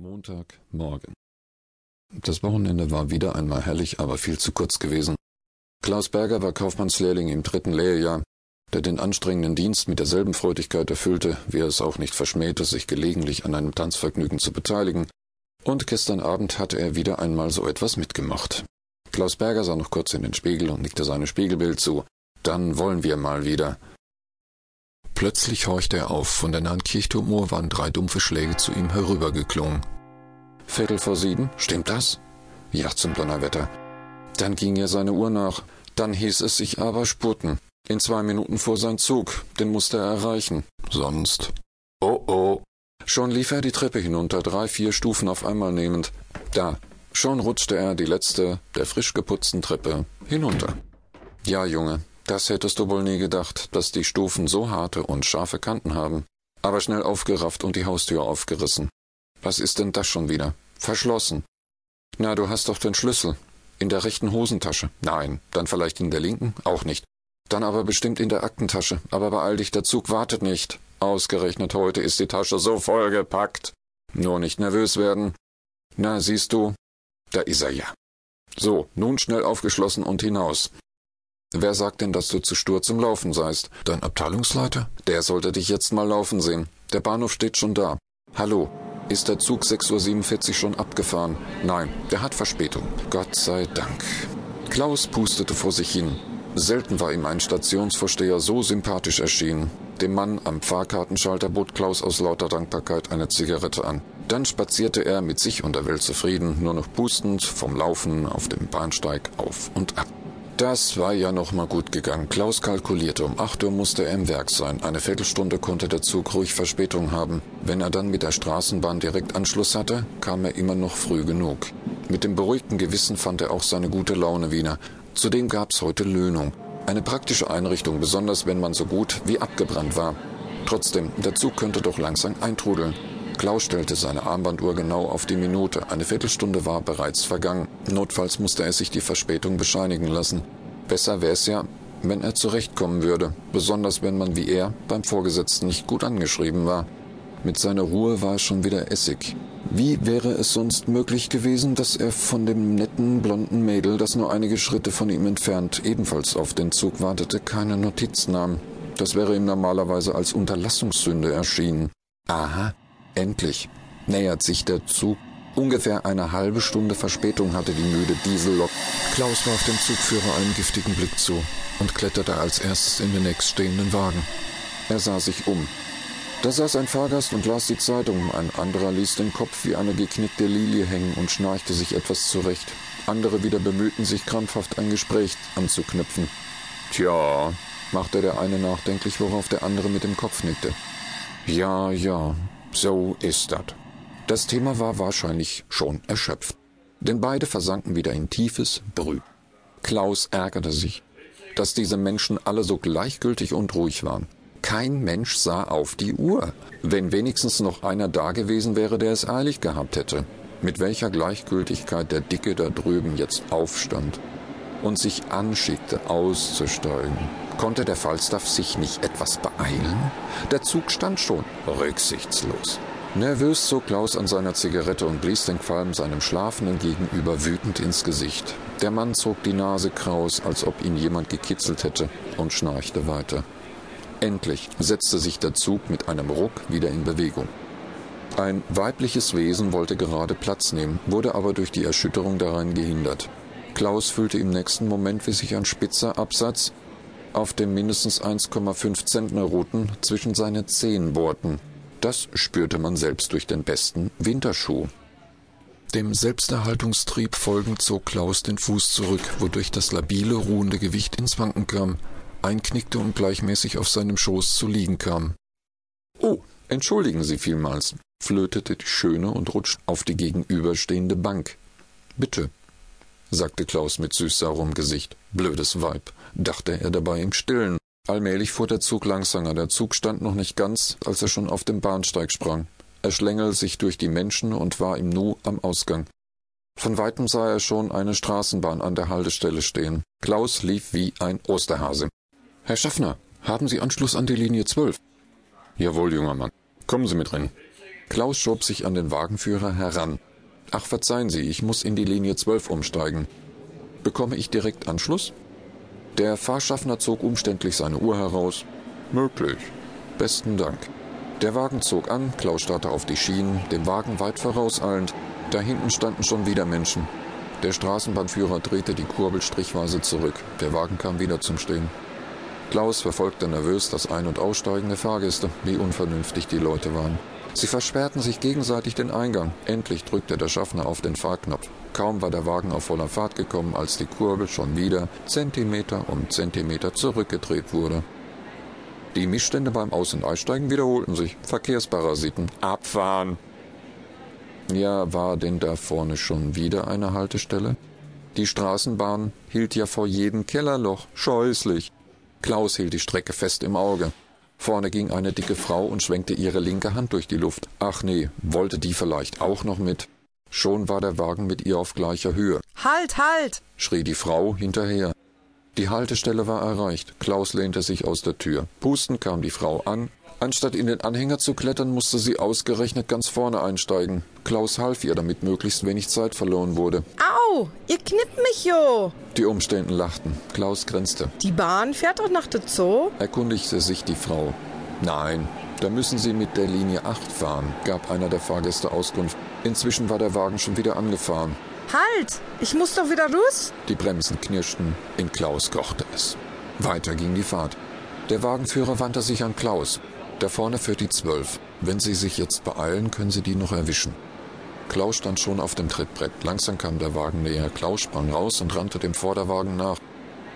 Montagmorgen. Das Wochenende war wieder einmal herrlich, aber viel zu kurz gewesen. Klaus Berger war Kaufmannslehrling im dritten Lehrjahr, der den anstrengenden Dienst mit derselben Freudigkeit erfüllte, wie er es auch nicht verschmähte, sich gelegentlich an einem Tanzvergnügen zu beteiligen, und gestern Abend hatte er wieder einmal so etwas mitgemacht. Klaus Berger sah noch kurz in den Spiegel und nickte seinem Spiegelbild zu. Dann wollen wir mal wieder. Plötzlich horchte er auf. Von der nahen Kirchturmuhr waren drei dumpfe Schläge zu ihm herübergeklungen. Viertel vor sieben, stimmt das? Ja, zum Donnerwetter. Dann ging er seine Uhr nach. Dann hieß es sich aber spurten. In zwei Minuten fuhr sein Zug. Den musste er erreichen. Sonst. Oh oh. Schon lief er die Treppe hinunter, drei, vier Stufen auf einmal nehmend. Da. Schon rutschte er die letzte der frisch geputzten Treppe hinunter. Ja, Junge, das hättest du wohl nie gedacht, dass die Stufen so harte und scharfe Kanten haben. Aber schnell aufgerafft und die Haustür aufgerissen. Was ist denn das schon wieder? Verschlossen. Na, du hast doch den Schlüssel. In der rechten Hosentasche. Nein, dann vielleicht in der linken? Auch nicht. Dann aber bestimmt in der Aktentasche. Aber beeil dich, der Zug wartet nicht. Ausgerechnet heute ist die Tasche so vollgepackt. Nur nicht nervös werden. Na, siehst du, da ist er ja. So, nun schnell aufgeschlossen und hinaus. Wer sagt denn, dass du zu stur zum Laufen seist? Dein Abteilungsleiter? Der sollte dich jetzt mal laufen sehen. Der Bahnhof steht schon da. Hallo, ist der Zug 6.47 Uhr schon abgefahren? Nein, der hat Verspätung. Gott sei Dank. Klaus pustete vor sich hin. Selten war ihm ein Stationsvorsteher so sympathisch erschienen. Dem Mann am Fahrkartenschalter bot Klaus aus lauter Dankbarkeit eine Zigarette an. Dann spazierte er mit sich und der Welt zufrieden, nur noch pustend vom Laufen auf dem Bahnsteig auf und ab. Das war ja noch mal gut gegangen. Klaus kalkulierte, um acht Uhr musste er im Werk sein. Eine Viertelstunde konnte der Zug ruhig Verspätung haben. Wenn er dann mit der Straßenbahn direkt Anschluss hatte, kam er immer noch früh genug. Mit dem beruhigten Gewissen fand er auch seine gute Laune wieder. Zudem gab's heute Löhnung. Eine praktische Einrichtung, besonders wenn man so gut wie abgebrannt war. Trotzdem, der Zug könnte doch langsam eintrudeln. Klaus stellte seine Armbanduhr genau auf die Minute. Eine Viertelstunde war bereits vergangen. Notfalls musste er sich die Verspätung bescheinigen lassen. Besser wäre es ja, wenn er zurechtkommen würde, besonders wenn man wie er beim Vorgesetzten nicht gut angeschrieben war. Mit seiner Ruhe war es schon wieder Essig. Wie wäre es sonst möglich gewesen, dass er von dem netten, blonden Mädel, das nur einige Schritte von ihm entfernt ebenfalls auf den Zug wartete, keine Notiz nahm? Das wäre ihm normalerweise als Unterlassungssünde erschienen. Aha, Endlich nähert sich der Zug. Ungefähr eine halbe Stunde Verspätung hatte die müde Diesellok. Klaus warf dem Zugführer einen giftigen Blick zu und kletterte als erstes in den nächststehenden Wagen. Er sah sich um. Da saß ein Fahrgast und las die Zeitung. Ein anderer ließ den Kopf wie eine geknickte Lilie hängen und schnarchte sich etwas zurecht. Andere wieder bemühten sich krampfhaft ein Gespräch anzuknüpfen. Tja, machte der eine nachdenklich, worauf der andere mit dem Kopf nickte. Ja, ja, so ist das. Das Thema war wahrscheinlich schon erschöpft, denn beide versanken wieder in tiefes Brüh. Klaus ärgerte sich, dass diese Menschen alle so gleichgültig und ruhig waren. Kein Mensch sah auf die Uhr. Wenn wenigstens noch einer da gewesen wäre, der es eilig gehabt hätte. Mit welcher Gleichgültigkeit der Dicke da drüben jetzt aufstand und sich anschickte, auszusteigen. Konnte der Falstaff sich nicht etwas beeilen? Der Zug stand schon, rücksichtslos. Nervös zog Klaus an seiner Zigarette und blies den Qualm seinem Schlafenden gegenüber wütend ins Gesicht. Der Mann zog die Nase kraus, als ob ihn jemand gekitzelt hätte, und schnarchte weiter. Endlich setzte sich der Zug mit einem Ruck wieder in Bewegung. Ein weibliches Wesen wollte gerade Platz nehmen, wurde aber durch die Erschütterung daran gehindert. Klaus fühlte im nächsten Moment, wie sich ein spitzer Absatz auf dem mindestens 1,5 Zentner Routen zwischen seine Zehen bohrten. Das spürte man selbst durch den besten Winterschuh. Dem Selbsterhaltungstrieb folgend zog Klaus den Fuß zurück, wodurch das labile, ruhende Gewicht ins Wanken kam, einknickte und gleichmäßig auf seinem Schoß zu liegen kam. Oh, entschuldigen Sie vielmals, flötete die Schöne und rutschte auf die gegenüberstehende Bank. Bitte, sagte Klaus mit süß-saurem Gesicht. Blödes Weib, dachte er dabei im Stillen. Allmählich fuhr der Zug langsamer. Der Zug stand noch nicht ganz, als er schon auf dem Bahnsteig sprang. Er schlängelte sich durch die Menschen und war im Nu am Ausgang. Von weitem sah er schon eine Straßenbahn an der Haltestelle stehen. Klaus lief wie ein Osterhase. Herr Schaffner, haben Sie Anschluss an die Linie 12? Jawohl, junger Mann. Kommen Sie mit rein. Klaus schob sich an den Wagenführer heran. Ach, verzeihen Sie, ich muss in die Linie 12 umsteigen. Bekomme ich direkt Anschluss? Der Fahrschaffner zog umständlich seine Uhr heraus. Möglich. Besten Dank. Der Wagen zog an, Klaus starrte auf die Schienen, dem Wagen weit vorauseilend. Da hinten standen schon wieder Menschen. Der Straßenbahnführer drehte die Kurbel strichweise zurück. Der Wagen kam wieder zum Stehen. Klaus verfolgte nervös das Ein- und Aussteigen der Fahrgäste, wie unvernünftig die Leute waren. Sie versperrten sich gegenseitig den Eingang. Endlich drückte der Schaffner auf den Fahrknopf. Kaum war der Wagen auf voller Fahrt gekommen, als die Kurbel schon wieder Zentimeter um Zentimeter zurückgedreht wurde. Die Missstände beim Aus- und Aussteigen wiederholten sich. Verkehrsparasiten. Abfahren! Ja, war denn da vorne schon wieder eine Haltestelle? Die Straßenbahn hielt ja vor jedem Kellerloch. Scheußlich. Klaus hielt die Strecke fest im Auge. Vorne ging eine dicke Frau und schwenkte ihre linke Hand durch die Luft. Ach nee, wollte die vielleicht auch noch mit? Schon war der Wagen mit ihr auf gleicher Höhe. Halt, halt! schrie die Frau hinterher. Die Haltestelle war erreicht. Klaus lehnte sich aus der Tür. Pustend kam die Frau an. Anstatt in den Anhänger zu klettern, musste sie ausgerechnet ganz vorne einsteigen. Klaus half ihr, damit möglichst wenig Zeit verloren wurde. Au, ihr knippt mich jo! Die Umstehenden lachten. Klaus grinste. Die Bahn fährt doch nach der Zoo? Erkundigte sich die Frau. Nein, da müssen Sie mit der Linie 8 fahren, gab einer der Fahrgäste Auskunft. Inzwischen war der Wagen schon wieder angefahren. Halt! Ich muss doch wieder los! Die Bremsen knirschten, in Klaus kochte es. Weiter ging die Fahrt. Der Wagenführer wandte sich an Klaus. Da vorne führt die Zwölf. Wenn Sie sich jetzt beeilen, können Sie die noch erwischen. Klaus stand schon auf dem Trittbrett. Langsam kam der Wagen näher. Klaus sprang raus und rannte dem Vorderwagen nach.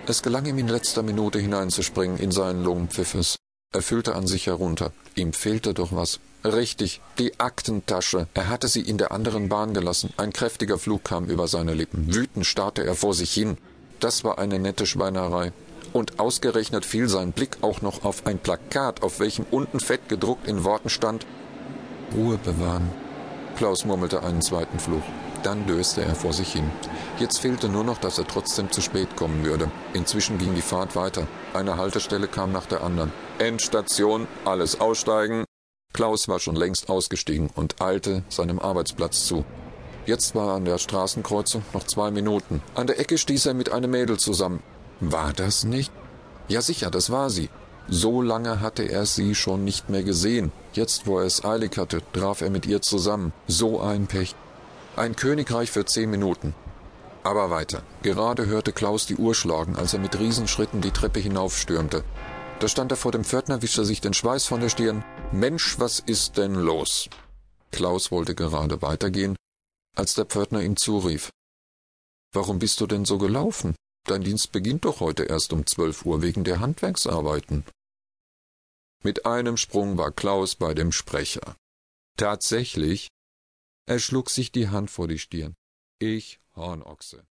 Es gelang ihm in letzter Minute hineinzuspringen in seinen Lungenpfiffes. Er fühlte an sich herunter. Ihm fehlte doch was. Richtig, die Aktentasche. Er hatte sie in der anderen Bahn gelassen. Ein kräftiger Flug kam über seine Lippen. Wütend starrte er vor sich hin. Das war eine nette Schweinerei. Und ausgerechnet fiel sein Blick auch noch auf ein Plakat, auf welchem unten fett gedruckt in Worten stand Ruhe bewahren. Klaus murmelte einen zweiten Fluch. Dann döste er vor sich hin. Jetzt fehlte nur noch, dass er trotzdem zu spät kommen würde. Inzwischen ging die Fahrt weiter. Eine Haltestelle kam nach der anderen. Endstation, alles aussteigen. Klaus war schon längst ausgestiegen und eilte seinem Arbeitsplatz zu. Jetzt war er an der Straßenkreuzung noch zwei Minuten. An der Ecke stieß er mit einem Mädel zusammen. War das nicht? Ja sicher, das war sie. So lange hatte er sie schon nicht mehr gesehen. Jetzt, wo er es eilig hatte, traf er mit ihr zusammen. So ein Pech. Ein Königreich für zehn Minuten. Aber weiter. Gerade hörte Klaus die Uhr schlagen, als er mit Riesenschritten die Treppe hinaufstürmte. Da stand er vor dem Pförtner, wischte sich den Schweiß von der Stirn. Mensch, was ist denn los? Klaus wollte gerade weitergehen, als der Pförtner ihm zurief. Warum bist du denn so gelaufen? Dein Dienst beginnt doch heute erst um zwölf Uhr wegen der Handwerksarbeiten. Mit einem Sprung war Klaus bei dem Sprecher. Tatsächlich, er schlug sich die Hand vor die Stirn. Ich, Hornochse.